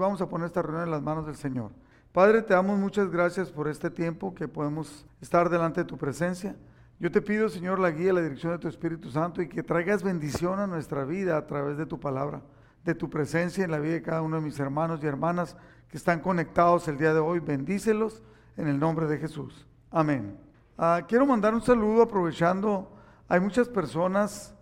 Vamos a poner esta reunión en las manos del Señor. Padre, te damos muchas gracias por este tiempo que podemos estar delante de tu presencia. Yo te pido, Señor, la guía, la dirección de tu Espíritu Santo y que traigas bendición a nuestra vida a través de tu palabra, de tu presencia en la vida de cada uno de mis hermanos y hermanas que están conectados el día de hoy. Bendícelos en el nombre de Jesús. Amén. Ah, quiero mandar un saludo aprovechando, hay muchas personas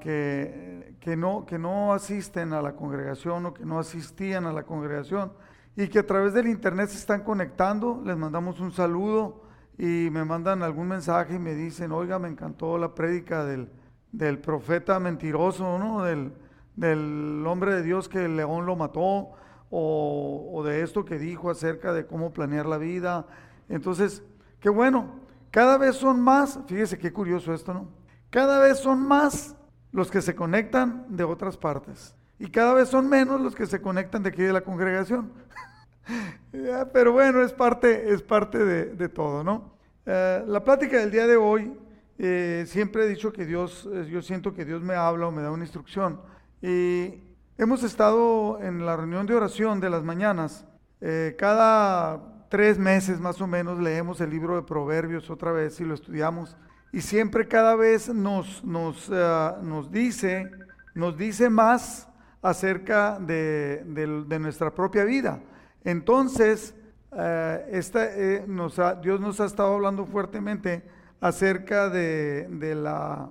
que, que, no, que no asisten a la congregación o que no asistían a la congregación y que a través del internet se están conectando. Les mandamos un saludo y me mandan algún mensaje y me dicen, oiga, me encantó la prédica del, del profeta mentiroso, ¿no? Del, del, hombre de Dios que el león lo mató, o, o, de esto que dijo acerca de cómo planear la vida. Entonces, qué bueno, cada vez son más, fíjese qué curioso esto, ¿no? Cada vez son más los que se conectan de otras partes. Y cada vez son menos los que se conectan de aquí de la congregación. Pero bueno, es parte, es parte de, de todo, ¿no? Eh, la plática del día de hoy, eh, siempre he dicho que Dios, eh, yo siento que Dios me habla o me da una instrucción. Y hemos estado en la reunión de oración de las mañanas. Cada tres meses más o menos leemos el libro de Proverbios otra vez y lo estudiamos. Y siempre cada vez nos, nos, uh, nos dice, nos dice más acerca de, de, nuestra propia vida. Entonces, uh, esta, eh, Dios nos ha estado hablando fuertemente acerca de, de, la,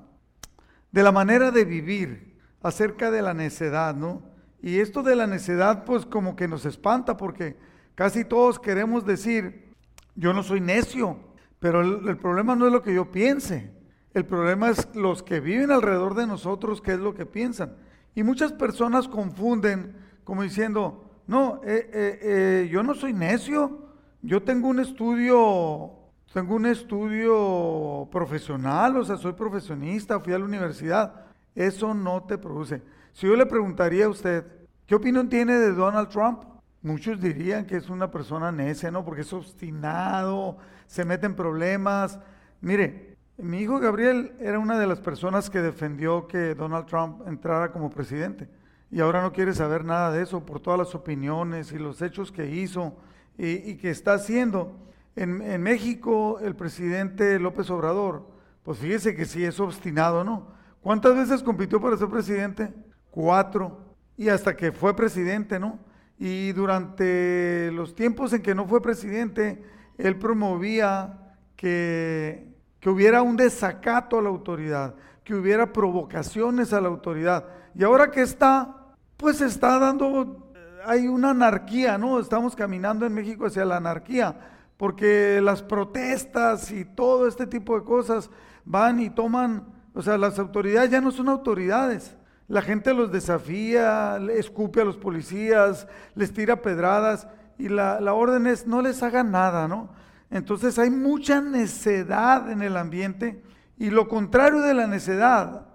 de la manera de vivir, acerca de la necedad, ¿no? Y esto de la necedad, pues como que nos espanta porque casi todos queremos decir, yo no soy necio, pero el, problema no es lo que yo piense, el problema es los que viven alrededor de nosotros, qué es lo que piensan. Y muchas personas confunden como diciendo, no, eh, eh, eh, yo no soy necio, yo tengo un estudio, tengo un estudio profesional, o sea, soy profesionista, fui a la universidad. Eso no te produce. Si yo le preguntaría a usted, ¿qué opinión tiene de Donald Trump? Muchos dirían que es una persona necia, ¿no? Porque es obstinado, se mete en problemas. Mire, mi hijo Gabriel era una de las personas que defendió que Donald Trump entrara como presidente y ahora no quiere saber nada de eso por todas las opiniones y los hechos que hizo y, que está haciendo. En, en, México el presidente López Obrador, pues fíjese que sí es obstinado, ¿no? ¿Cuántas veces compitió para ser presidente? Cuatro. Y hasta que fue presidente, ¿no? Y durante los tiempos en que no fue presidente, él promovía que que hubiera un desacato a la autoridad, que hubiera provocaciones a la autoridad. Y ahora que está, pues está dando, hay una anarquía, ¿no? Estamos caminando en México hacia la anarquía, porque las protestas y todo este tipo de cosas van y toman, o sea, las autoridades ya no son autoridades. La gente los desafía, escupe a los policías, les tira pedradas y la, la orden es no les hagan nada, ¿no? Entonces hay mucha necedad en el ambiente y lo contrario de la necedad,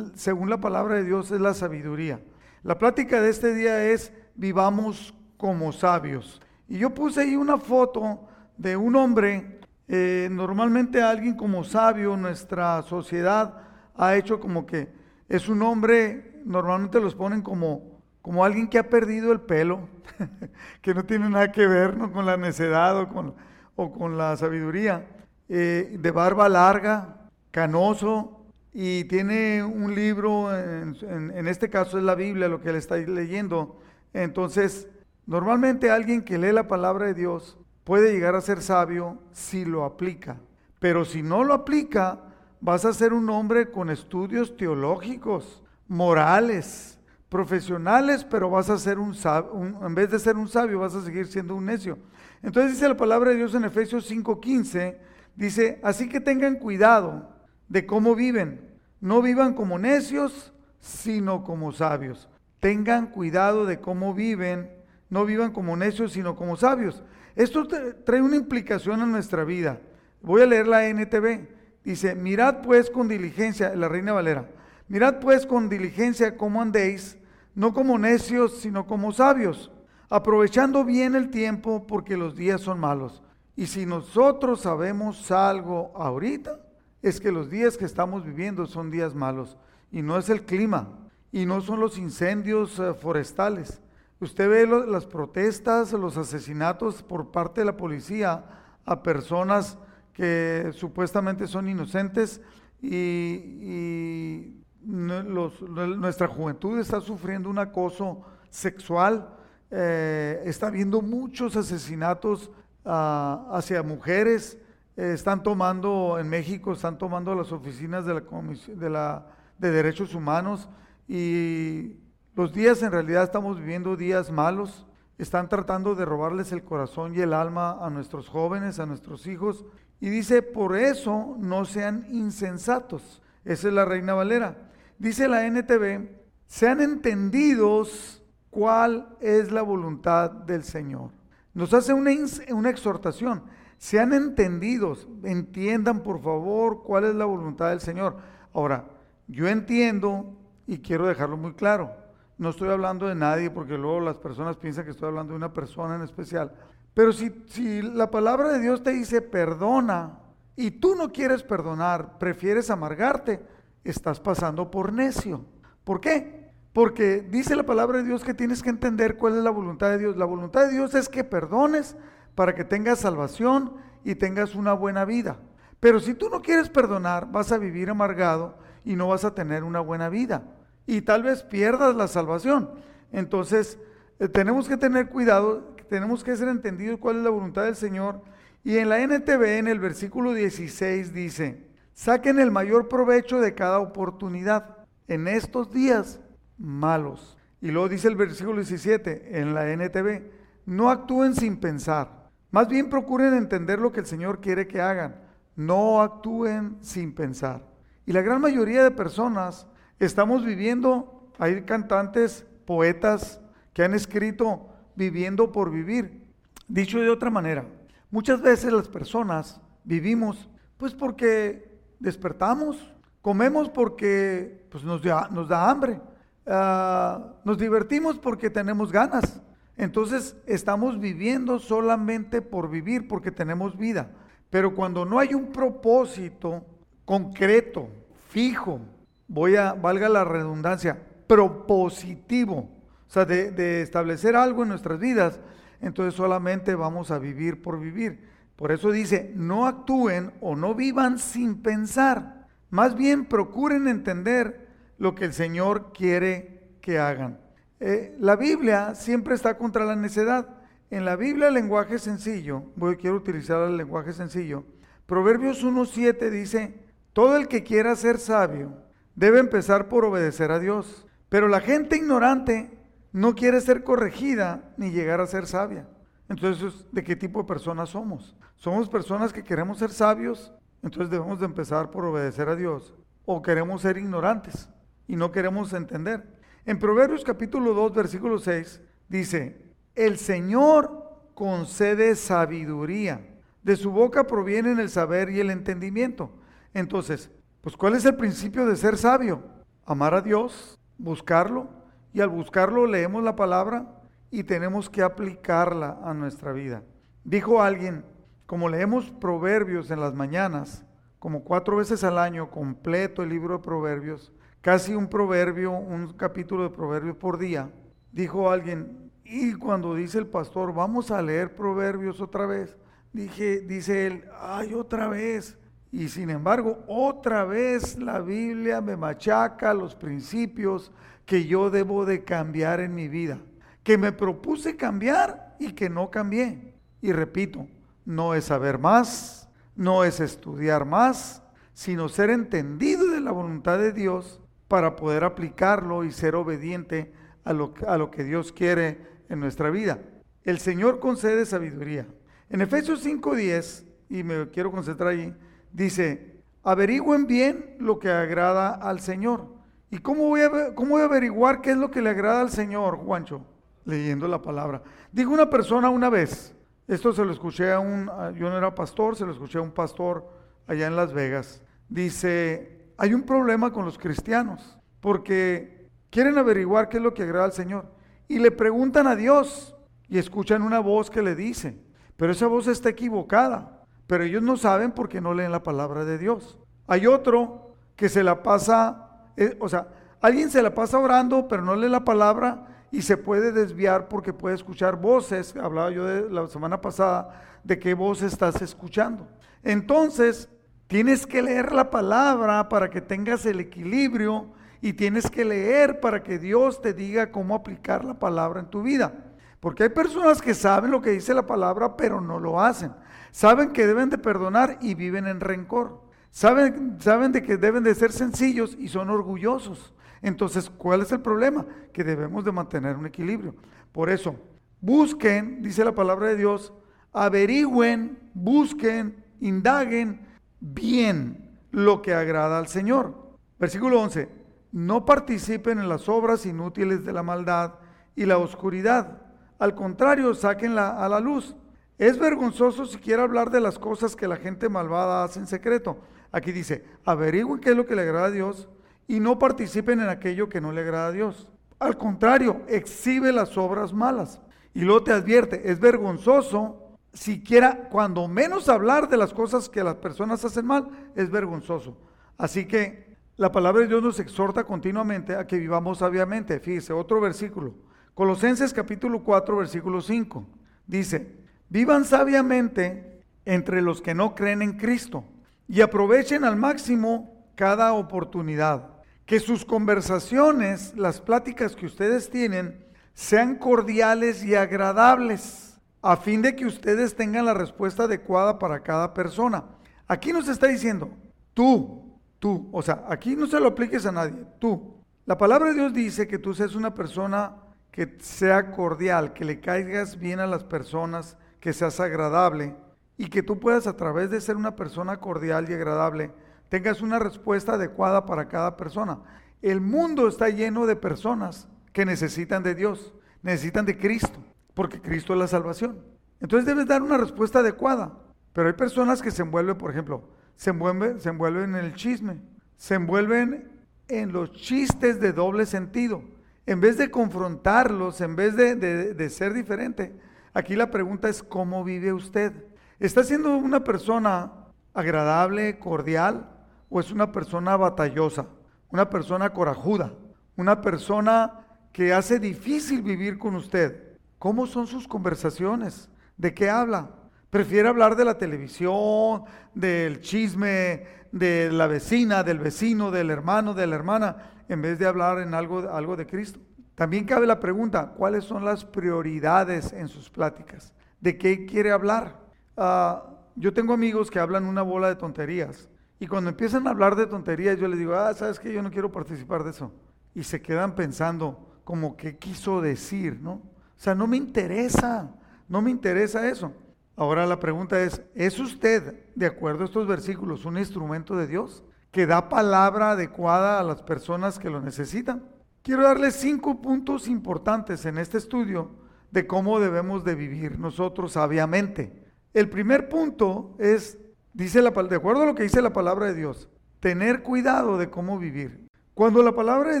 según la palabra de Dios, es la sabiduría. La plática de este día es vivamos como sabios. Y yo puse ahí una foto de un hombre, eh, normalmente alguien como sabio, nuestra sociedad ha hecho como que es un hombre, normalmente los ponen como, como alguien que ha perdido el pelo, que no tiene nada que ver ¿no? con la necedad o con o con la sabiduría, eh, de barba larga, canoso, y tiene un libro, en, en, en, este caso es la Biblia, lo que él está leyendo. Entonces, normalmente alguien que lee la palabra de Dios puede llegar a ser sabio si lo aplica, pero si no lo aplica, vas a ser un hombre con estudios teológicos, morales, profesionales, pero vas a ser un sabio, en vez de ser un sabio, vas a seguir siendo un necio. Entonces dice la palabra de Dios en Efesios 5:15, dice, así que tengan cuidado de cómo viven. No vivan como necios, sino como sabios. Tengan cuidado de cómo viven. No vivan como necios, sino como sabios. Esto trae una implicación en nuestra vida. Voy a leer la NTV. Dice, mirad pues con diligencia, la Reina Valera, mirad pues con diligencia cómo andéis, no como necios, sino como sabios aprovechando bien el tiempo porque los días son malos. Y si nosotros sabemos algo ahorita, es que los días que estamos viviendo son días malos. Y no es el clima, y no son los incendios uh, forestales. Usted ve las protestas, los asesinatos por parte de la policía a personas que supuestamente son inocentes y, nuestra juventud está sufriendo un acoso sexual, eh, está habiendo muchos asesinatos ah, hacia mujeres, eh, están tomando en México, están tomando las oficinas de la, de la de Derechos Humanos y los días en realidad estamos viviendo días malos, están tratando de robarles el corazón y el alma a nuestros jóvenes, a nuestros hijos. Y dice, por eso no sean insensatos. Esa es la Reina Valera. Dice la NTV, sean entendidos cuál es la voluntad del Señor. Nos hace una, una exhortación. Sean entendidos, entiendan por favor cuál es la voluntad del Señor. Ahora, yo entiendo y quiero dejarlo muy claro. No estoy hablando de nadie porque luego las personas piensan que estoy hablando de una persona en especial. Pero si, si la palabra de Dios te dice perdona y tú no quieres perdonar, prefieres amargarte, estás pasando por necio. ¿Por qué? Porque dice la palabra de Dios que tienes que entender cuál es la voluntad de Dios. La voluntad de Dios es que perdones para que tengas salvación y tengas una buena vida. Pero si tú no quieres perdonar, vas a vivir amargado y no vas a tener una buena vida. Y tal vez pierdas la salvación. Entonces, eh, tenemos que tener cuidado, tenemos que ser entendidos cuál es la voluntad del Señor. Y en la NTV, en el versículo 16, dice, saquen el mayor provecho de cada oportunidad en estos días malos. Y luego dice el versículo 17 en la NTV, no actúen sin pensar, más bien procuren entender lo que el Señor quiere que hagan, no actúen sin pensar. Y la gran mayoría de personas estamos viviendo, hay cantantes, poetas que han escrito viviendo por vivir. Dicho de otra manera, muchas veces las personas vivimos pues porque despertamos, comemos porque pues, nos, da, nos da hambre, ah, nos divertimos porque tenemos ganas. Entonces estamos viviendo solamente por vivir, porque tenemos vida. Pero cuando no hay un propósito, concreto, fijo, voy a, valga la redundancia, propositivo, o sea, de, establecer algo en nuestras vidas, entonces solamente vamos a vivir por vivir. Por eso dice, no actúen o no vivan sin pensar, más bien procuren entender lo que el Señor quiere que hagan. Eh, la Biblia siempre está contra la necedad. En la Biblia el lenguaje sencillo, voy, quiero utilizar el lenguaje sencillo. Proverbios 1.7 dice, todo el que quiera ser sabio debe empezar por obedecer a Dios. Pero la gente ignorante no quiere ser corregida ni llegar a ser sabia. Entonces, ¿de qué tipo de personas somos? ¿Somos personas que queremos ser sabios? Entonces debemos de empezar por obedecer a Dios. ¿O queremos ser ignorantes y no queremos entender? En Proverbios capítulo 2, versículo 6, dice, el Señor concede sabiduría. De su boca provienen el saber y el entendimiento. Entonces, pues ¿cuál es el principio de ser sabio? Amar a Dios, buscarlo, y al buscarlo leemos la palabra y tenemos que aplicarla a nuestra vida. Dijo alguien, como leemos proverbios en las mañanas, como cuatro veces al año, completo el libro de proverbios, casi un proverbio, un capítulo de proverbios por día, dijo alguien, y cuando dice el pastor, vamos a leer proverbios otra vez, dije, dice él, ay, otra vez. Y sin embargo, otra vez la Biblia me machaca los principios que yo debo de cambiar en mi vida, que me propuse cambiar y que no cambié. Y repito, no es saber más, no es estudiar más, sino ser entendido de la voluntad de Dios para poder aplicarlo y ser obediente a lo, a lo que Dios quiere en nuestra vida. El Señor concede sabiduría. En Efesios 5:10, y me quiero concentrar allí, dice, averigüen bien lo que agrada al Señor. ¿Y cómo voy, a, cómo voy a averiguar qué es lo que le agrada al Señor, Juancho? Leyendo la palabra. Dijo una persona una vez, esto se lo escuché a un, yo no era pastor, se lo escuché a un pastor allá en Las Vegas. Dice, hay un problema con los cristianos, porque quieren averiguar qué es lo que agrada al Señor. Y le preguntan a Dios y escuchan una voz que le dice, pero esa voz está equivocada pero ellos no saben porque no leen la palabra de Dios. Hay otro que se la pasa, eh, o sea, alguien se la pasa orando, pero no lee la palabra y se puede desviar porque puede escuchar voces. Hablaba yo de la semana pasada de qué voz estás escuchando. Entonces, tienes que leer la palabra para que tengas el equilibrio y tienes que leer para que Dios te diga cómo aplicar la palabra en tu vida. Porque hay personas que saben lo que dice la palabra, pero no lo hacen. Saben que deben de perdonar y viven en rencor. Saben, saben de que deben de ser sencillos y son orgullosos. Entonces, ¿cuál es el problema? Que debemos de mantener un equilibrio. Por eso, busquen, dice la palabra de Dios, averigüen, busquen, indaguen bien lo que agrada al Señor. Versículo 11, no participen en las obras inútiles de la maldad y la oscuridad. Al contrario, sáquenla a la luz. Es vergonzoso siquiera hablar de las cosas que la gente malvada hace en secreto. Aquí dice, averigüen qué es lo que le agrada a Dios y no participen en aquello que no le agrada a Dios. Al contrario, exhibe las obras malas. Y luego te advierte, es vergonzoso, siquiera cuando menos hablar de las cosas que las personas hacen mal, es vergonzoso. Así que la palabra de Dios nos exhorta continuamente a que vivamos sabiamente. Fíjese, otro versículo. Colosenses capítulo 4, versículo 5. Dice, vivan sabiamente entre los que no creen en Cristo y aprovechen al máximo cada oportunidad que sus conversaciones, las pláticas que ustedes tienen, sean cordiales y agradables, a fin de que ustedes tengan la respuesta adecuada para cada persona. Aquí nos está diciendo, tú, tú, o sea, aquí no se lo apliques a nadie, tú. La palabra de Dios dice que tú seas una persona que sea cordial, que le caigas bien a las personas, que seas agradable y que tú puedas a través de ser una persona cordial y agradable, tengas una respuesta adecuada para cada persona. El mundo está lleno de personas que necesitan de Dios, necesitan de Cristo, porque Cristo es la salvación. Entonces debes dar una respuesta adecuada. Pero hay personas que se envuelven, por ejemplo, se envuelven, se envuelven en el chisme, se envuelven en los chistes de doble sentido. En vez de confrontarlos, en vez de, de ser diferente, aquí la pregunta es, ¿cómo vive usted? ¿Está siendo una persona agradable, cordial? O es una persona batallosa, una persona corajuda, una persona que hace difícil vivir con usted? ¿Cómo son sus conversaciones? ¿De qué habla? ¿Prefiere hablar de la televisión, del chisme, de la vecina, del vecino, del hermano, de la hermana, en vez de hablar en algo, de Cristo? También cabe la pregunta, ¿cuáles son las prioridades en sus pláticas? ¿De qué quiere hablar? Ah, yo tengo amigos que hablan una bola de tonterías y cuando empiezan a hablar de tonterías, yo les digo, ah, sabes que yo no quiero participar de eso. Y se quedan pensando como que quiso decir, ¿no? O sea, no me interesa, no me interesa eso. Ahora la pregunta es, ¿es usted, de acuerdo a estos versículos, un instrumento de Dios que da palabra adecuada a las personas que lo necesitan? Quiero darles cinco puntos importantes en este estudio de cómo debemos de vivir nosotros sabiamente. El primer punto es Dice la, de acuerdo a lo que dice la palabra de Dios, tener cuidado de cómo vivir. Cuando la palabra de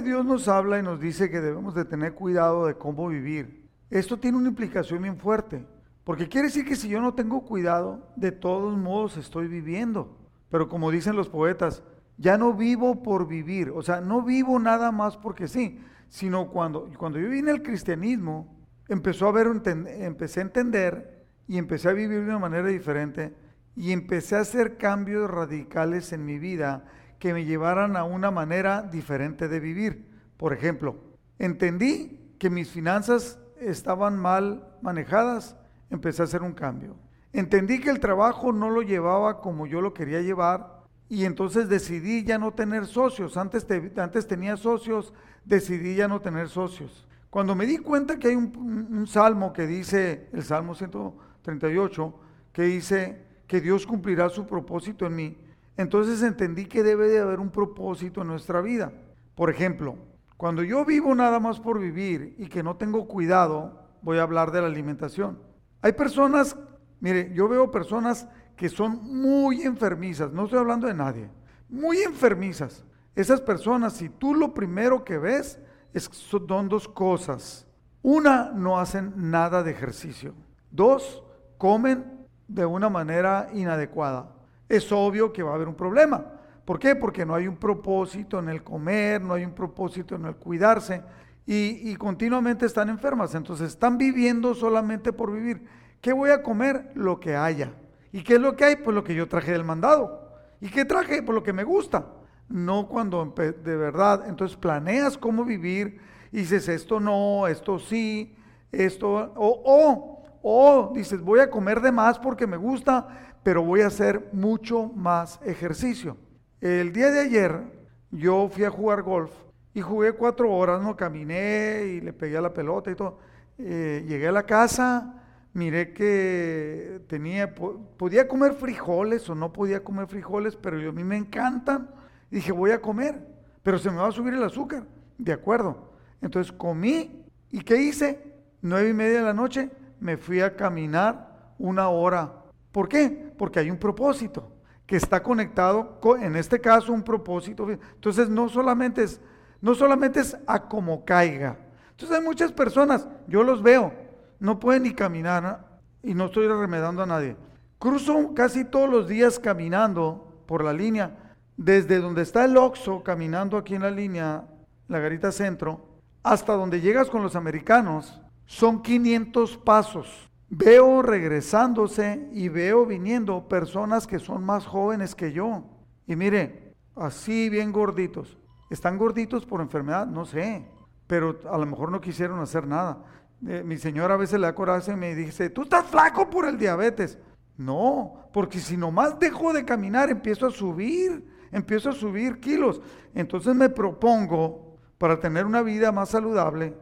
Dios nos habla y nos dice que debemos de tener cuidado de cómo vivir, esto tiene una implicación bien fuerte, porque quiere decir que si yo no tengo cuidado, de todos modos estoy viviendo. Pero como dicen los poetas, ya no vivo por vivir, o sea, no vivo nada más porque sí, sino cuando, cuando yo vine al cristianismo, empezó a ver, empecé a entender y empecé a vivir de una manera diferente y empecé a hacer cambios radicales en mi vida que me llevaran a una manera diferente de vivir. Por ejemplo, entendí que mis finanzas estaban mal manejadas, empecé a hacer un cambio. Entendí que el trabajo no lo llevaba como yo lo quería llevar y entonces decidí ya no tener socios. Antes, antes tenía socios, decidí ya no tener socios. Cuando me di cuenta que hay un, un salmo que dice, el Salmo 138, que dice, que Dios cumplirá su propósito en mí, entonces entendí que debe de haber un propósito en nuestra vida. Por ejemplo, cuando yo vivo nada más por vivir y que no tengo cuidado, voy a hablar de la alimentación. Hay personas, mire, yo veo personas que son muy enfermizas, no estoy hablando de nadie, muy enfermizas. Esas personas, si tú lo primero que ves, es, son dos cosas. Una, no hacen nada de ejercicio. Dos, comen de una manera inadecuada, es obvio que va a haber un problema. ¿Por qué? Porque no hay un propósito en el comer, no hay un propósito en el cuidarse. y, y continuamente están enfermas. Entonces están viviendo solamente por vivir. ¿Qué voy a comer? Lo que haya. ¿Y qué es lo que hay? Pues lo que yo traje del mandado. ¿Y qué traje? Pues lo que me gusta. No cuando de verdad. Entonces planeas cómo vivir y dices, esto no, esto sí, esto, o, o, o dices, voy a comer de más porque me gusta, pero voy a hacer mucho más ejercicio. El día de ayer yo fui a jugar golf y jugué cuatro horas, no caminé y le pegué a la pelota y todo. Eh, llegué a la casa, miré que tenía, podía comer frijoles o no podía comer frijoles, pero a mí me encantan. Dije, voy a comer, pero se me va a subir el azúcar. De acuerdo. Entonces comí y ¿qué hice? Nueve y media de la noche me fui a caminar una hora. ¿Por qué? Porque hay un propósito que está conectado, en este caso un propósito. Entonces no solamente es, no solamente es a como caiga. Entonces hay muchas personas, yo los veo, no pueden ni caminar y no estoy remedando a nadie. Cruzo casi todos los días caminando por la línea, desde donde está el Oxo, caminando aquí en la línea, la Garita Centro, hasta donde llegas con los americanos, son 500 pasos. Veo regresándose y veo viniendo personas que son más jóvenes que yo. Y mire, así bien gorditos. ¿Están gorditos por enfermedad? No sé, pero a lo mejor no quisieron hacer nada. Eh, mi señora a veces le da coraje y me dice, tú estás flaco por el diabetes. No, porque si nomás dejo de caminar, empiezo a subir, empiezo a subir kilos. Entonces me propongo, para tener una vida más saludable,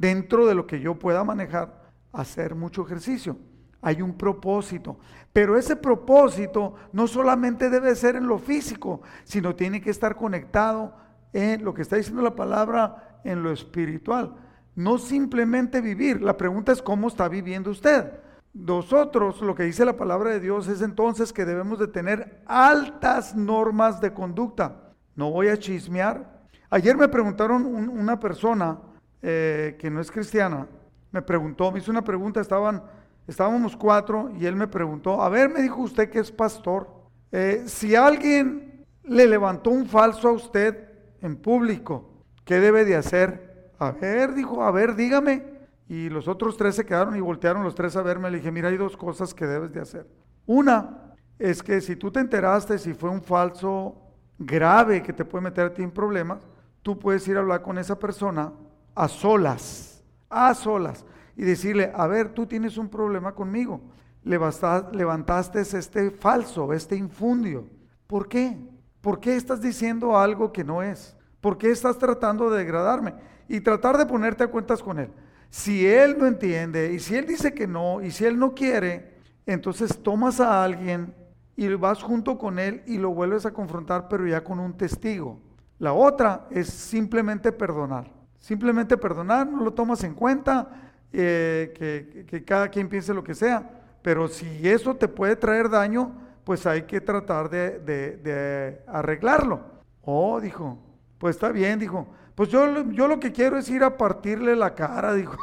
dentro de lo que yo pueda manejar, hacer mucho ejercicio. Hay un propósito. Pero ese propósito no solamente debe ser en lo físico, sino tiene que estar conectado en lo que está diciendo la palabra, en lo espiritual. No simplemente vivir. La pregunta es cómo está viviendo usted. Nosotros, lo que dice la palabra de Dios es entonces que debemos de tener altas normas de conducta. No voy a chismear. Ayer me preguntaron una persona eh, que no es cristiana, me preguntó, me hizo una pregunta, estaban, estábamos cuatro y él me preguntó, a ver, me dijo usted que es pastor, eh, si alguien le levantó un falso a usted en público, ¿qué debe de hacer? A ver, dijo, a ver, dígame. Y los otros tres se quedaron y voltearon los tres a verme. Le dije, mira, hay dos cosas que debes de hacer. Una es que si tú te enteraste si fue un falso grave que te puede meter a ti en problemas, tú puedes ir a hablar con esa persona a solas, a solas, y decirle, a ver, tú tienes un problema conmigo, levantaste este falso, este infundio. ¿Por qué? ¿Por qué estás diciendo algo que no es? ¿Por qué estás tratando de degradarme? Y tratar de ponerte a cuentas con él. Si él no entiende, y si él dice que no, y si él no quiere, entonces tomas a alguien y vas junto con él y lo vuelves a confrontar, pero ya con un testigo. La otra es simplemente perdonar. Simplemente perdonar, no lo tomas en cuenta, eh, que, cada quien piense lo que sea, pero si eso te puede traer daño, pues hay que tratar de, arreglarlo. Oh, dijo, pues está bien, dijo, pues yo, yo lo que quiero es ir a partirle la cara, dijo.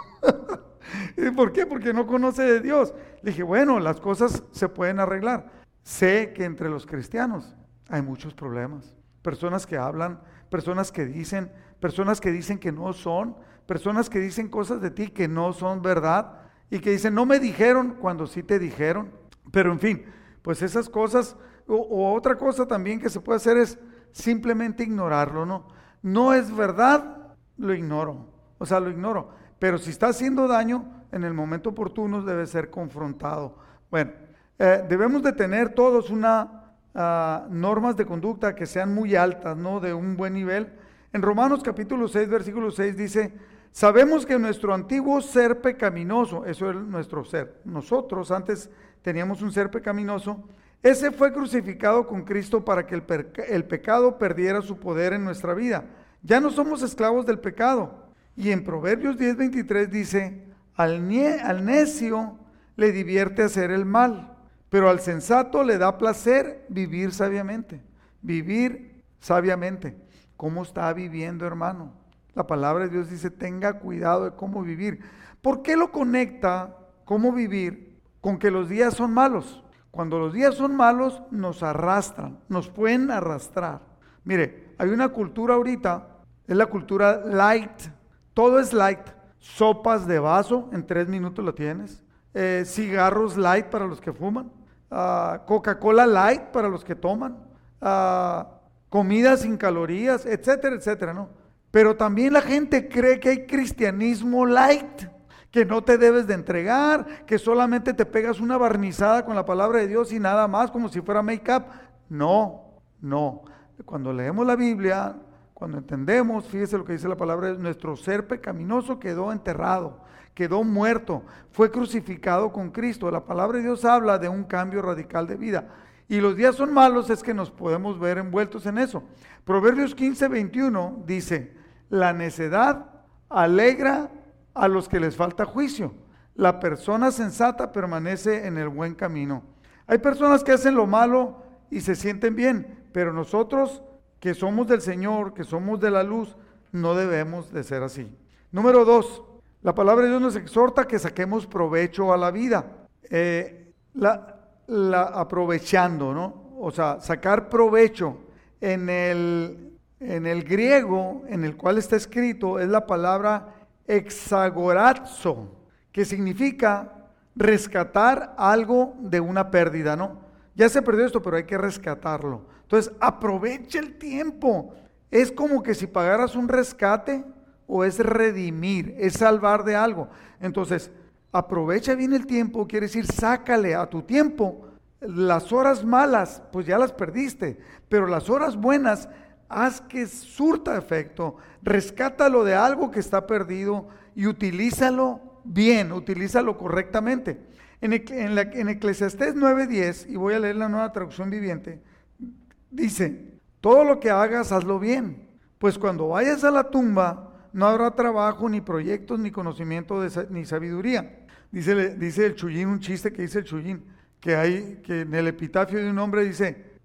¿Por qué? Porque no conoce de Dios. Le dije, bueno, las cosas se pueden arreglar. Sé que entre los cristianos hay muchos problemas. Personas que hablan, personas que dicen, personas que dicen que no son, personas que dicen cosas de ti que no son verdad y que dicen, no me dijeron cuando sí te dijeron. Pero en fin, pues esas cosas, o, otra cosa también que se puede hacer es simplemente ignorarlo, ¿no? No es verdad, lo ignoro, o sea, lo ignoro. Pero si está haciendo daño, en el momento oportuno debe ser confrontado. Bueno, eh, debemos de tener todos una ah, normas de conducta que sean muy altas, ¿no? De un buen nivel en Romanos capítulo 6, versículo 6 dice, sabemos que nuestro antiguo ser pecaminoso, eso es nuestro ser, nosotros antes teníamos un ser pecaminoso, ese fue crucificado con Cristo para que el, el pecado perdiera su poder en nuestra vida. Ya no somos esclavos del pecado. Y en Proverbios 10, 23 dice, al, al necio le divierte hacer el mal, pero al sensato le da placer vivir sabiamente, vivir sabiamente cómo está viviendo, hermano. La palabra de Dios dice, tenga cuidado de cómo vivir. ¿Por qué lo conecta cómo vivir con que los días son malos? Cuando los días son malos, nos arrastran, nos pueden arrastrar. Mire, hay una cultura ahorita, es la cultura light. Todo es light. Sopas de vaso, en tres minutos lo tienes. Eh, cigarros light para los que fuman. Ah, Coca-Cola light para los que toman. Ah, comida sin calorías, etcétera, etcétera, ¿no? Pero también la gente cree que hay cristianismo light, que no te debes de entregar, que solamente te pegas una barnizada con la palabra de Dios y nada más, como si fuera make-up. No, no. Cuando leemos la Biblia, cuando entendemos, fíjese lo que dice la palabra, nuestro ser pecaminoso quedó enterrado, quedó muerto, fue crucificado con Cristo. La palabra de Dios habla de un cambio radical de vida. Y los días son malos, es que nos podemos ver envueltos en eso. Proverbios 15, 21 dice, la necedad alegra a los que les falta juicio. La persona sensata permanece en el buen camino. Hay personas que hacen lo malo y se sienten bien, pero nosotros que somos del Señor, que somos de la luz, no debemos de ser así. Número dos, la palabra de Dios nos exhorta que saquemos provecho a la vida. Eh, la, aprovechando, ¿no? O sea, sacar provecho en el, en el griego en el cual está escrito es la palabra exagorazo, que significa rescatar algo de una pérdida, ¿no? Ya se perdió esto, pero hay que rescatarlo. Entonces, aprovecha el tiempo. Es como que si pagaras un rescate o es redimir, es salvar de algo. Entonces, aprovecha bien el tiempo, quiere decir, sácale a tu tiempo las horas malas, pues ya las perdiste, pero las horas buenas, haz que surta efecto, rescátalo de algo que está perdido y utilízalo bien, utilízalo correctamente. En, en, en Eclesiastés 9:10, y voy a leer la nueva traducción viviente, dice, todo lo que hagas, hazlo bien, pues cuando vayas a la tumba, no habrá trabajo, ni proyectos, ni conocimiento, ni sabiduría. Dice, dice el Chuyín, un chiste que dice el Chuyín, que hay, que en el epitafio de un hombre dice,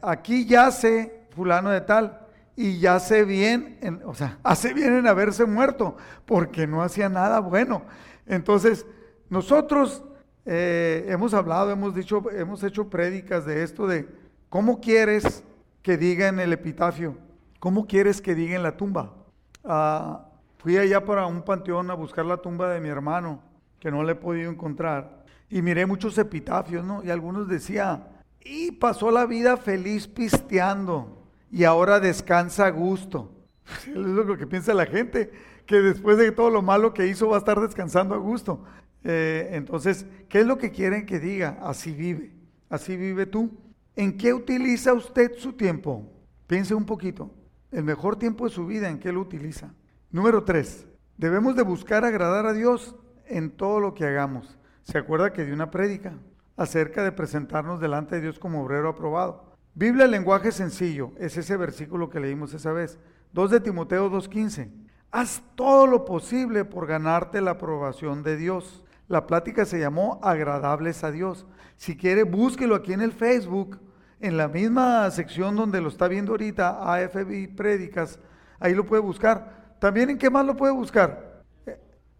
aquí yace fulano de tal, y yace bien, en, o sea, hace bien en haberse muerto, porque no hacía nada bueno. Entonces, nosotros eh, hemos hablado, hemos dicho, hemos hecho prédicas de esto, de cómo quieres que diga en el epitafio, cómo quieres que diga en la tumba. Ah, fui allá para un panteón a buscar la tumba de mi hermano, que no le he podido encontrar, y miré muchos epitafios, ¿no? Y algunos decía, y pasó la vida feliz pisteando, y ahora descansa a gusto. Es lo que piensa la gente, que después de todo lo malo que hizo va a estar descansando a gusto. Eh, entonces, ¿qué es lo que quieren que diga? Así vive, así vive tú. ¿En qué utiliza usted su tiempo? Piense un poquito. El mejor tiempo de su vida, ¿en qué lo utiliza? Número tres, debemos de buscar agradar a Dios en todo lo que hagamos. ¿Se acuerda que di una prédica acerca de presentarnos delante de Dios como obrero aprobado? Biblia, lenguaje sencillo, es ese versículo que leímos esa vez. 2 de Timoteo 2.15. Haz todo lo posible por ganarte la aprobación de Dios. La plática se llamó Agradables a Dios. Si quiere, búsquelo aquí en el Facebook, en la misma sección donde lo está viendo ahorita, AFB Prédicas. Ahí lo puede buscar. También en qué más lo puede buscar?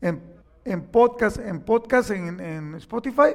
En, en podcast, en podcast en, en Spotify,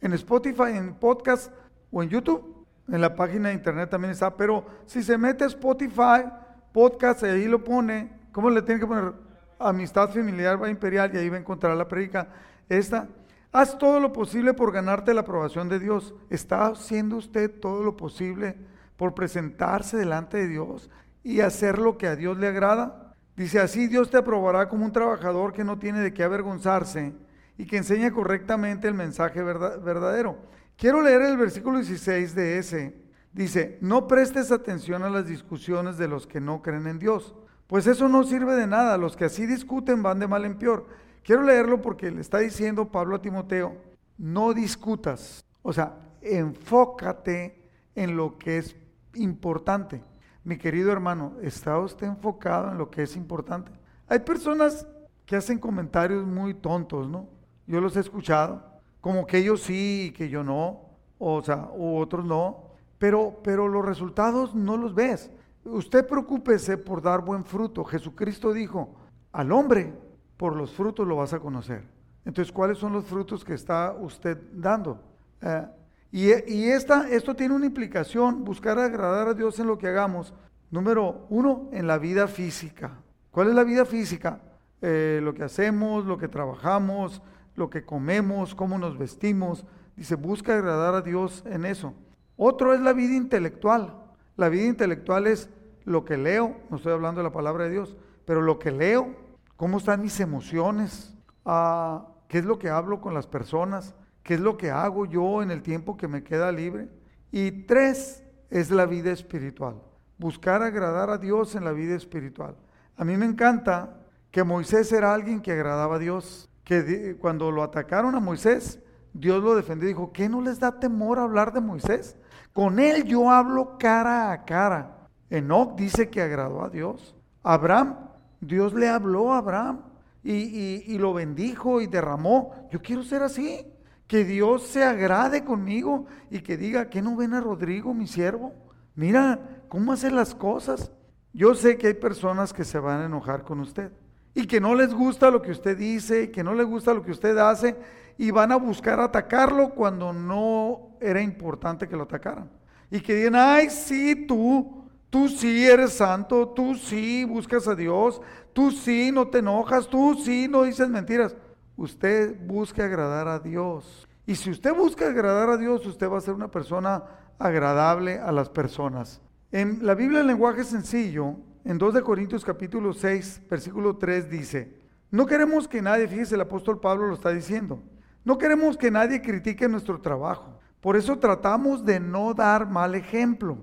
en Spotify, en podcast o en YouTube. En la página de internet también está. Pero si se mete Spotify, podcast, ahí lo pone. ¿Cómo le tiene que poner? Amistad familiar va imperial y ahí va a encontrar la predica. Esta. Haz todo lo posible por ganarte la aprobación de Dios. ¿Está haciendo usted todo lo posible por presentarse delante de Dios y hacer lo que a Dios le agrada? Dice, así Dios te aprobará como un trabajador que no tiene de qué avergonzarse y que enseña correctamente el mensaje verdadero. Quiero leer el versículo 16 de ese. Dice, no prestes atención a las discusiones de los que no creen en Dios, pues eso no sirve de nada. Los que así discuten van de mal en peor. Quiero leerlo porque le está diciendo Pablo a Timoteo, no discutas, o sea, enfócate en lo que es importante. Mi querido hermano, ¿está usted enfocado en lo que es importante? Hay personas que hacen comentarios muy tontos, ¿no? Yo los he escuchado, como que ellos sí y que yo no, o sea, u otros no, pero, pero los resultados no los ves. Usted preocúpese por dar buen fruto. Jesucristo dijo, al hombre por los frutos lo vas a conocer. Entonces, ¿cuáles son los frutos que está usted dando? Eh, y, esto tiene una implicación, buscar agradar a Dios en lo que hagamos. Número uno, en la vida física. ¿Cuál es la vida física? eh, lo que hacemos, lo que trabajamos, lo que comemos, cómo nos vestimos. Dice, busca agradar a Dios en eso. Otro es la vida intelectual. La vida intelectual es lo que leo, no estoy hablando de la palabra de Dios, pero lo que leo, cómo están mis emociones, ah, qué es lo que hablo con las personas, qué es lo que hago yo en el tiempo que me queda libre. Y tres es la vida espiritual, buscar agradar a Dios en la vida espiritual. A mí me encanta que Moisés era alguien que agradaba a Dios, que cuando lo atacaron a Moisés, Dios lo defendió y dijo, ¿qué no les da temor hablar de Moisés? Con él yo hablo cara a cara. Enoch dice que agradó a Dios. Abraham, Dios le habló a Abraham y, lo bendijo y derramó. Yo quiero ser así. Que Dios se agrade conmigo y que diga, ¿qué no ven a Rodrigo, mi siervo? Mira cómo hace las cosas. Yo sé que hay personas que se van a enojar con usted y que no les gusta lo que usted dice, y que no les gusta lo que usted hace y van a buscar atacarlo cuando no era importante que lo atacaran. Y que digan, ay, sí, tú, Tú sí eres santo, tú sí buscas a Dios, tú sí no te enojas, tú sí no dices mentiras. Usted busca agradar a Dios. Y si usted busca agradar a Dios, usted va a ser una persona agradable a las personas. En la Biblia en lenguaje sencillo, en 2 de Corintios capítulo 6, versículo 3 dice, no queremos que nadie, fíjese el apóstol Pablo lo está diciendo, no queremos que nadie critique nuestro trabajo. Por eso tratamos de no dar mal ejemplo.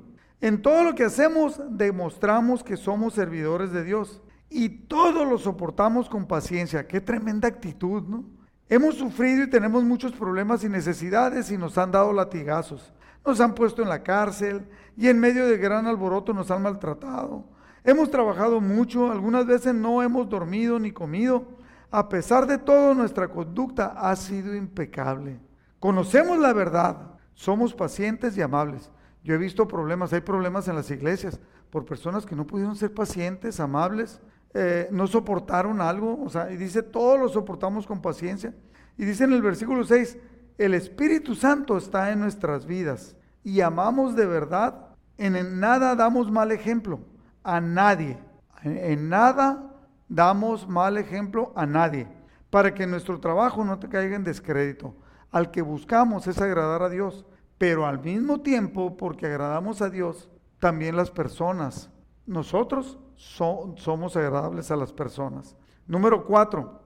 En todo lo que hacemos demostramos que somos servidores de Dios y todo lo soportamos con paciencia. Qué tremenda actitud, ¿no? Hemos sufrido y tenemos muchos problemas y necesidades y nos han dado latigazos. Nos han puesto en la cárcel y en medio de gran alboroto nos han maltratado. Hemos trabajado mucho, algunas veces no hemos dormido ni comido. A pesar de todo, nuestra conducta ha sido impecable. Conocemos la verdad, somos pacientes y amables. Yo he visto problemas, hay problemas en las iglesias por personas que no pudieron ser pacientes, amables, eh, no soportaron algo, o sea, y dice, todos lo soportamos con paciencia. Y dice en el versículo 6, el Espíritu Santo está en nuestras vidas y amamos de verdad, en nada damos mal ejemplo a nadie, en nada damos mal ejemplo a nadie, para que nuestro trabajo no te caiga en descrédito. Al que buscamos es agradar a Dios pero al mismo tiempo, porque agradamos a Dios, también las personas, nosotros somos agradables a las personas. Número cuatro,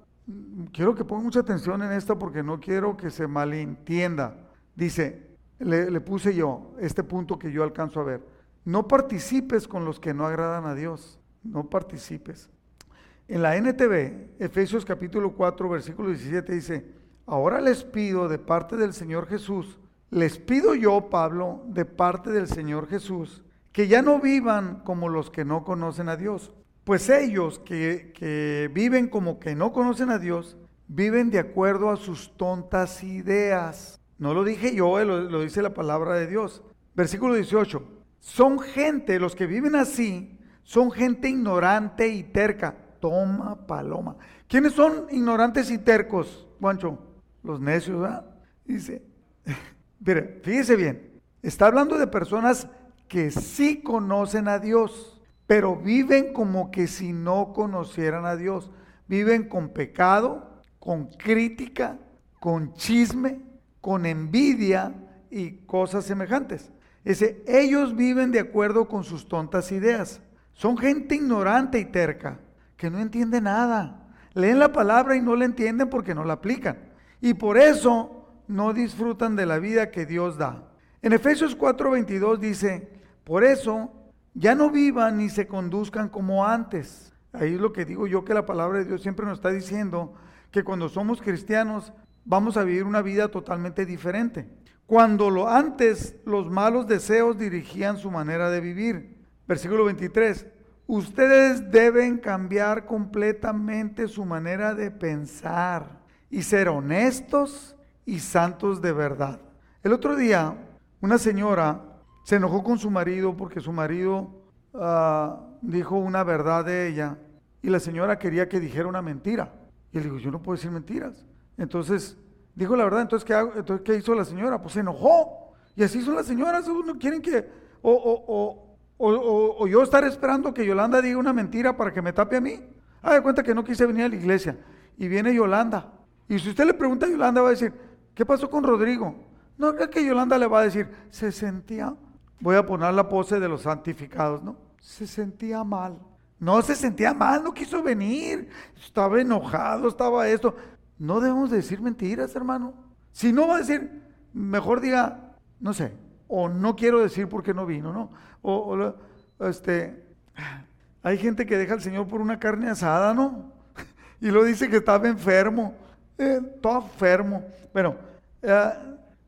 quiero que pongan mucha atención en esto porque no quiero que se malentienda. Dice, le, le puse yo este punto que yo alcanzo a ver. No participes con los que no agradan a Dios. No participes. En la NTV, Efesios capítulo 4, versículo 17 dice, ahora les pido de parte del Señor Jesús, les pido yo, Pablo, de parte del Señor Jesús, que ya no vivan como los que no conocen a Dios, pues ellos que, viven como que no conocen a Dios, viven de acuerdo a sus tontas ideas. No lo dije yo, eh, lo, dice la palabra de Dios. Versículo 18. Son gente, los que viven así, son gente ignorante y terca. Toma paloma. ¿Quiénes son ignorantes y tercos, Juancho? Los necios, ¿verdad? Dice, Mire, fíjese bien, está hablando de personas que sí conocen a Dios, pero viven como que si no conocieran a Dios. Viven con pecado, con crítica, con chisme, con envidia y cosas semejantes. Ese, ellos viven de acuerdo con sus tontas ideas. Son gente ignorante y terca, que no entiende nada. Leen la palabra y no la entienden porque no la aplican. Y por eso no disfrutan de la vida que Dios da. En Efesios 4:22 dice, por eso ya no vivan ni se conduzcan como antes. Ahí es lo que digo yo que la palabra de Dios siempre nos está diciendo que cuando somos cristianos vamos a vivir una vida totalmente diferente. Cuando lo antes los malos deseos dirigían su manera de vivir. Versículo 23. Ustedes deben cambiar completamente su manera de pensar y ser honestos, y santos de verdad. El otro día, una señora se enojó con su marido porque su marido ah, dijo una verdad de ella y la señora quería que dijera una mentira. Y él dijo, yo no puedo decir mentiras. Entonces, dijo la verdad, entonces ¿qué, entonces, ¿qué hizo la señora? Pues se enojó. Y así son las señoras, no quieren que, o, o, o, o, yo estar esperando que Yolanda diga una mentira para que me tape a mí. Haga cuenta que no quise venir a la iglesia. Y viene Yolanda. Y si usted le pregunta a Yolanda, va a decir, ¿qué pasó con Rodrigo? No, es que Yolanda le va a decir, se sentía, voy a poner la pose de los santificados, ¿no? Se sentía mal. No se sentía mal, no quiso venir. Estaba enojado, estaba esto. No debemos decir mentiras, hermano. Si no va a decir, mejor diga, no sé, o no quiero decir por qué no vino, ¿no? O, este, hay gente que deja al Señor por una carne asada, ¿no? Y lo dice que estaba enfermo, eh, todo enfermo. Bueno, eh,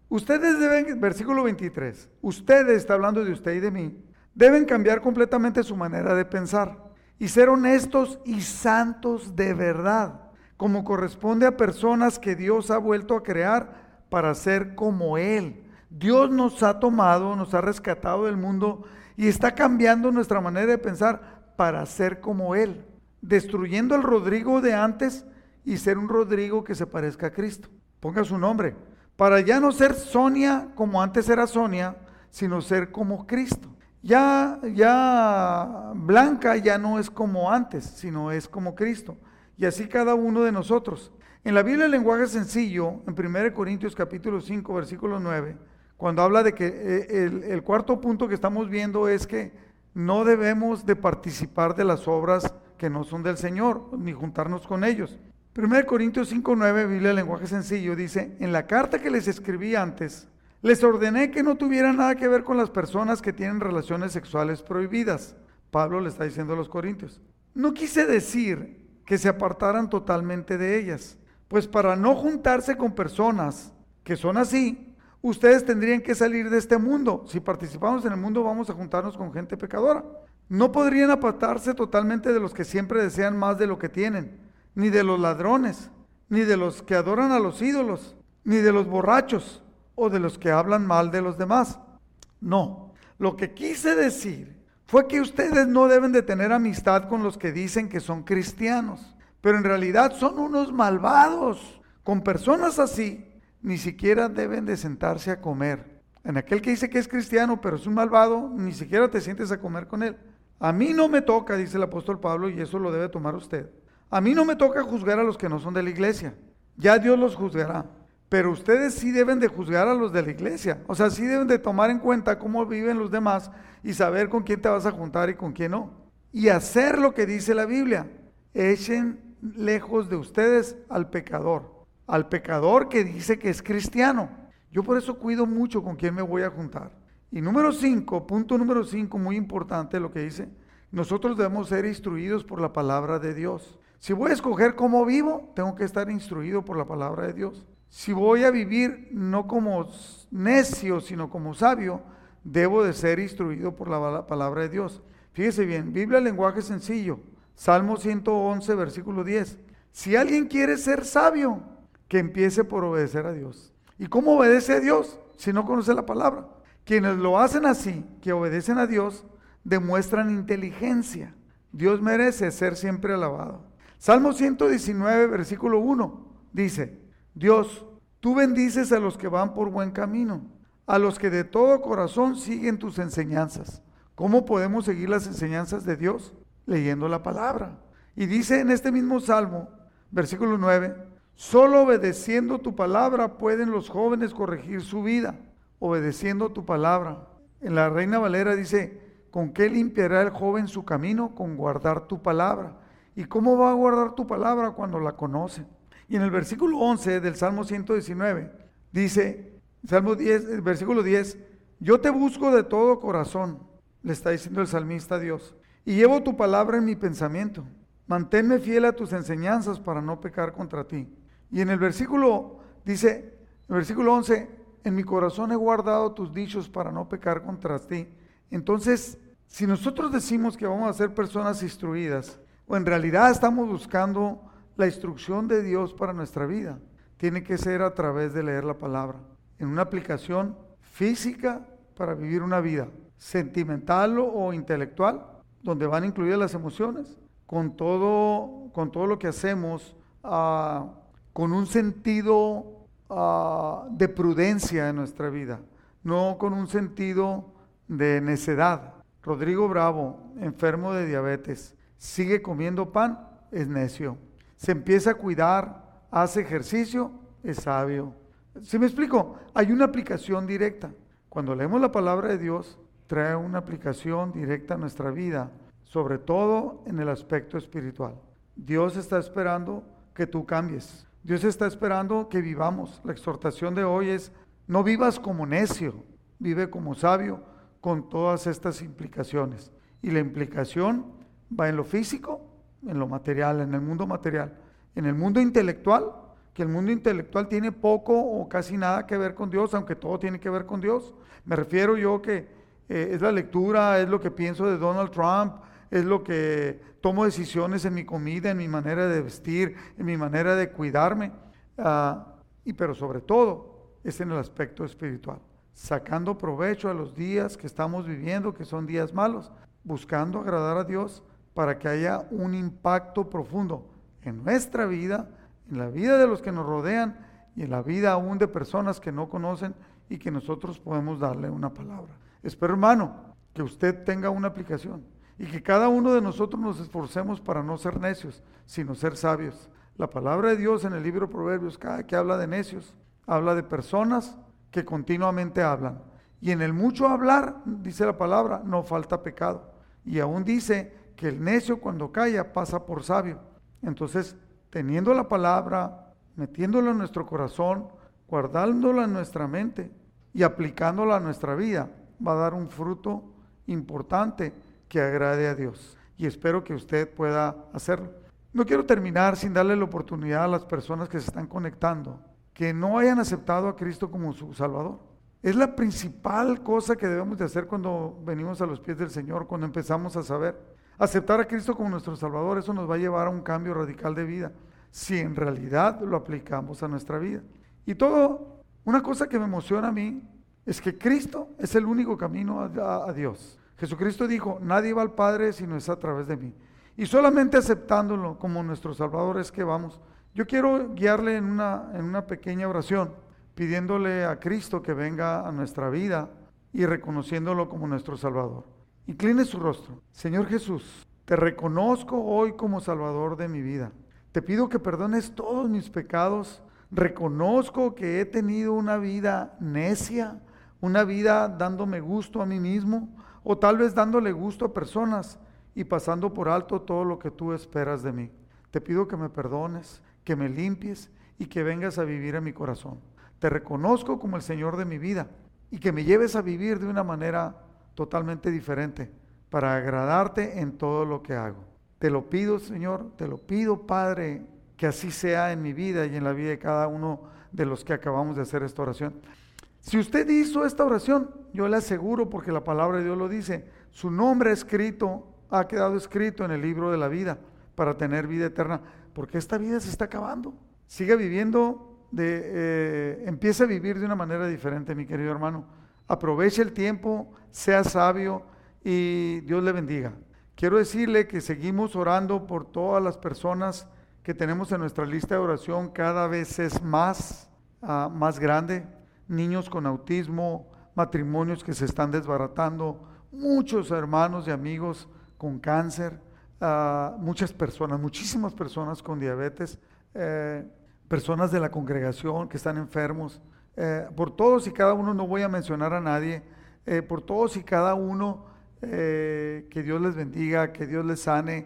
ustedes deben, versículo 23, ustedes, está hablando de usted y de mí, deben cambiar completamente su manera de pensar y ser honestos y santos de verdad, como corresponde a personas que Dios ha vuelto a crear para ser como Él Dios nos ha tomado, nos ha rescatado del mundo y está cambiando nuestra manera de pensar para ser como Él, destruyendo al Rodrigo de antes y ser un Rodrigo que se parezca a Cristo. Ponga su nombre. Para ya no ser Sonia como antes era Sonia, sino ser como Cristo. Ya, ya Blanca ya no es como antes, sino es como Cristo. Y así cada uno de nosotros. En la Biblia el lenguaje sencillo, en 1 Corintios capítulo 5, versículo 9, cuando habla de que eh, el, cuarto punto que estamos viendo es que no debemos de participar de las obras que no son del Señor, ni juntarnos con ellos. 1 Corintios 5.9, Biblia lenguaje sencillo, dice, en la carta que les escribí antes, les ordené que no tuvieran nada que ver con las personas que tienen relaciones sexuales prohibidas. Pablo le está diciendo a los corintios. No quise decir que se apartaran totalmente de ellas, pues para no juntarse con personas que son así, ustedes tendrían que salir de este mundo. Si participamos en el mundo, vamos a juntarnos con gente pecadora. No podrían apartarse totalmente de los que siempre desean más de lo que tienen, ni de los ladrones, ni de los que adoran a los ídolos, ni de los borrachos o de los que hablan mal de los demás. No, lo que quise decir fue que ustedes no deben de tener amistad con los que dicen que son cristianos, pero en realidad son unos malvados. Con personas así, ni siquiera deben de sentarse a comer. En aquel que dice que es cristiano, pero es un malvado, ni siquiera te sientes a comer con él. A mí no me toca, dice el apóstol Pablo, y eso lo debe tomar usted. A mí no me toca juzgar a los que no son de la iglesia. Ya Dios los juzgará. Pero ustedes sí deben de juzgar a los de la iglesia. O sea, sí deben de tomar en cuenta cómo viven los demás y saber con quién te vas a juntar y con quién no. Y hacer lo que dice la Biblia. Echen lejos de ustedes al pecador al pecador que dice que es cristiano. Yo por eso cuido mucho con quién me voy a juntar. Y número cinco, punto número cinco, muy importante lo que dice, nosotros debemos ser instruidos por la palabra de Dios. Si voy a escoger cómo vivo, tengo que estar instruido por la palabra de Dios. Si voy a vivir no como necio, sino como sabio, debo de ser instruido por la palabra de Dios. Fíjese bien, Biblia, lenguaje sencillo. Salmo 111, versículo 10. Si alguien quiere ser sabio, que empiece por obedecer a Dios. ¿Y cómo obedece a Dios si no conoce la palabra? Quienes lo hacen así, que obedecen a Dios, demuestran inteligencia. Dios merece ser siempre alabado. Salmo 119, versículo 1, dice, Dios, tú bendices a los que van por buen camino, a los que de todo corazón siguen tus enseñanzas. ¿Cómo podemos seguir las enseñanzas de Dios? Leyendo la palabra. Y dice en este mismo Salmo, versículo 9, Solo obedeciendo tu palabra pueden los jóvenes corregir su vida, obedeciendo tu palabra. En la Reina Valera dice, ¿con qué limpiará el joven su camino? Con guardar tu palabra. ¿Y cómo va a guardar tu palabra cuando la conoce? Y en el versículo 11 del Salmo 119 dice, Salmo 10, versículo 10, yo te busco de todo corazón, le está diciendo el salmista a Dios, y llevo tu palabra en mi pensamiento. Manténme fiel a tus enseñanzas para no pecar contra ti. Y en el versículo dice, el versículo 11, en mi corazón he guardado tus dichos para no pecar contra ti. Entonces, si nosotros decimos que vamos a ser personas instruidas, o en realidad estamos buscando la instrucción de Dios para nuestra vida, tiene que ser a través de leer la palabra, en una aplicación física para vivir una vida sentimental o intelectual, donde van incluidas las emociones, con todo, con todo lo que hacemos, ah, con un sentido ah, de prudencia en nuestra vida, no con un sentido de necedad. Rodrigo Bravo, enfermo de diabetes, ¿sigue comiendo pan es necio. Se empieza a cuidar, hace ejercicio, es sabio. ¿Sí me explico? Hay una aplicación directa. Cuando leemos la palabra de Dios, trae una aplicación directa a nuestra vida, sobre todo en el aspecto espiritual. Dios está esperando que tú cambies. Dios está esperando que vivamos. La exhortación de hoy es, no vivas como necio, vive como sabio con todas estas implicaciones. Y la implicación va en lo físico, en lo material, en el mundo material, en el mundo intelectual, que el mundo intelectual tiene poco o casi nada que ver con Dios, aunque todo tiene que ver con Dios. Me refiero yo que eh, es la lectura, es lo que pienso de Donald Trump, es lo que tomo decisiones en mi comida, en mi manera de vestir, en mi manera de cuidarme, ah, y pero sobre todo es en el aspecto espiritual, sacando provecho a los días que estamos viviendo, que son días malos, buscando agradar a Dios para que haya un impacto profundo en nuestra vida, en la vida de los que nos rodean y en la vida aún de personas que no conocen y que nosotros podemos darle una palabra. Espero, hermano, que usted tenga una aplicación y que cada uno de nosotros nos esforcemos para no ser necios, sino ser sabios. La palabra de Dios en el libro de Proverbios, cada que habla de necios, habla de personas que continuamente hablan. Y en el mucho hablar, dice la palabra, no falta pecado. Y aún dice que el necio cuando calla pasa por sabio. Entonces, teniendo la palabra, metiéndola en nuestro corazón, guardándola en nuestra mente y aplicándola a nuestra vida, va a dar un fruto importante que agrade a Dios. Y espero que usted pueda hacerlo. No quiero terminar sin darle la oportunidad a las personas que se están conectando, que no hayan aceptado a Cristo como su Salvador. Es la principal cosa que debemos de hacer cuando venimos a los pies del Señor, cuando empezamos a saber. Aceptar a Cristo como nuestro Salvador, eso nos va a llevar a un cambio radical de vida, si en realidad lo aplicamos a nuestra vida. Y todo, una cosa que me emociona a mí, es que Cristo es el único camino a, Dios. Jesucristo dijo, nadie va al Padre si no es a través de mí. Y solamente aceptándolo como nuestro Salvador es que vamos. Yo quiero guiarle en una, en una pequeña oración, pidiéndole a Cristo que venga a nuestra vida y reconociéndolo como nuestro Salvador. Incline su rostro. Señor Jesús, te reconozco hoy como Salvador de mi vida. Te pido que perdones todos mis pecados. Reconozco que he tenido una vida necia, una vida dándome gusto a mí mismo o tal vez dándole gusto a personas y pasando por alto todo lo que tú esperas de mí. Te pido que me perdones, que me limpies y que vengas a vivir en mi corazón. Te reconozco como el Señor de mi vida y que me lleves a vivir de una manera totalmente diferente para agradarte en todo lo que hago. Te lo pido, Señor, te lo pido, Padre, que así sea en mi vida y en la vida de cada uno de los que acabamos de hacer esta oración. Si usted hizo esta oración, yo le aseguro, porque la palabra de Dios lo dice, su nombre escrito, ha quedado escrito en el libro de la vida para tener vida eterna, porque esta vida se está acabando. Siga viviendo, de, eh, empieza a vivir de una manera diferente, mi querido hermano. Aproveche el tiempo, sea sabio y Dios le bendiga. Quiero decirle que seguimos orando por todas las personas que tenemos en nuestra lista de oración, cada vez es más, ah, más grande. Niños con autismo, matrimonios que se están desbaratando, muchos hermanos y amigos con cáncer, ah, muchas personas, muchísimas personas con diabetes, eh, personas de la congregación que están enfermos. Eh, por todos y cada uno, no voy a mencionar a nadie, eh, por todos y cada uno, eh, que Dios les bendiga, que Dios les sane.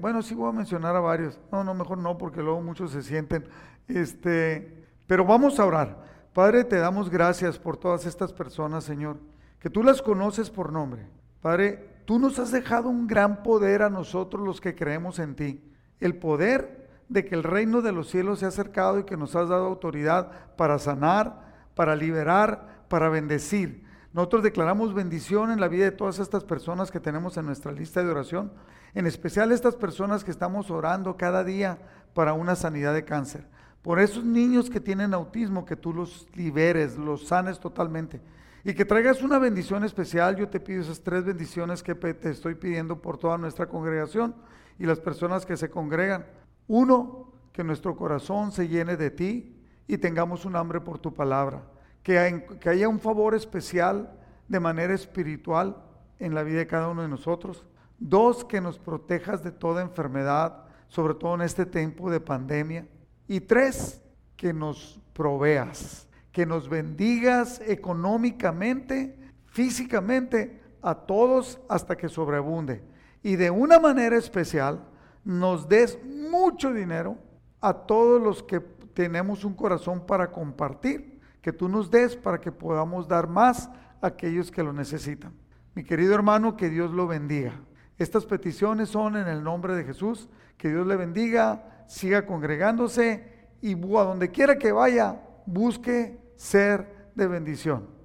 bueno, sí voy a mencionar a varios. No, no, mejor no, porque luego muchos se sienten. Este, pero vamos a orar. Padre, te damos gracias por todas estas personas, Señor, que tú las conoces por nombre. Padre, tú nos has dejado un gran poder a nosotros los que creemos en ti. El poder de que el reino de los cielos se ha acercado y que nos has dado autoridad para sanar, para liberar, para bendecir. Nosotros declaramos bendición en la vida de todas estas personas que tenemos en nuestra lista de oración, en especial estas personas que estamos orando cada día para una sanidad de cáncer. Por esos niños que tienen autismo, que tú los liberes, los sanes totalmente y que traigas una bendición especial. Yo te pido esas tres bendiciones que te estoy pidiendo por toda nuestra congregación y las personas que se congregan. Uno, que nuestro corazón se llene de ti y tengamos un hambre por tu palabra. Que, haya un favor especial de manera espiritual en la vida de cada uno de nosotros. Dos, que nos protejas de toda enfermedad, sobre todo en este tiempo de pandemia. Y tres, que nos proveas, que nos bendigas económicamente, físicamente, a todos hasta que sobreabunde. Y de una manera especial, nos des mucho dinero a todos los que tenemos un corazón para compartir, que tú nos des para que podamos dar más a aquellos que lo necesitan. Mi querido hermano, que Dios lo bendiga. Estas peticiones son en el nombre de Jesús. Que Dios le bendiga, siga congregándose y a donde quiera que vaya, busque ser de bendición.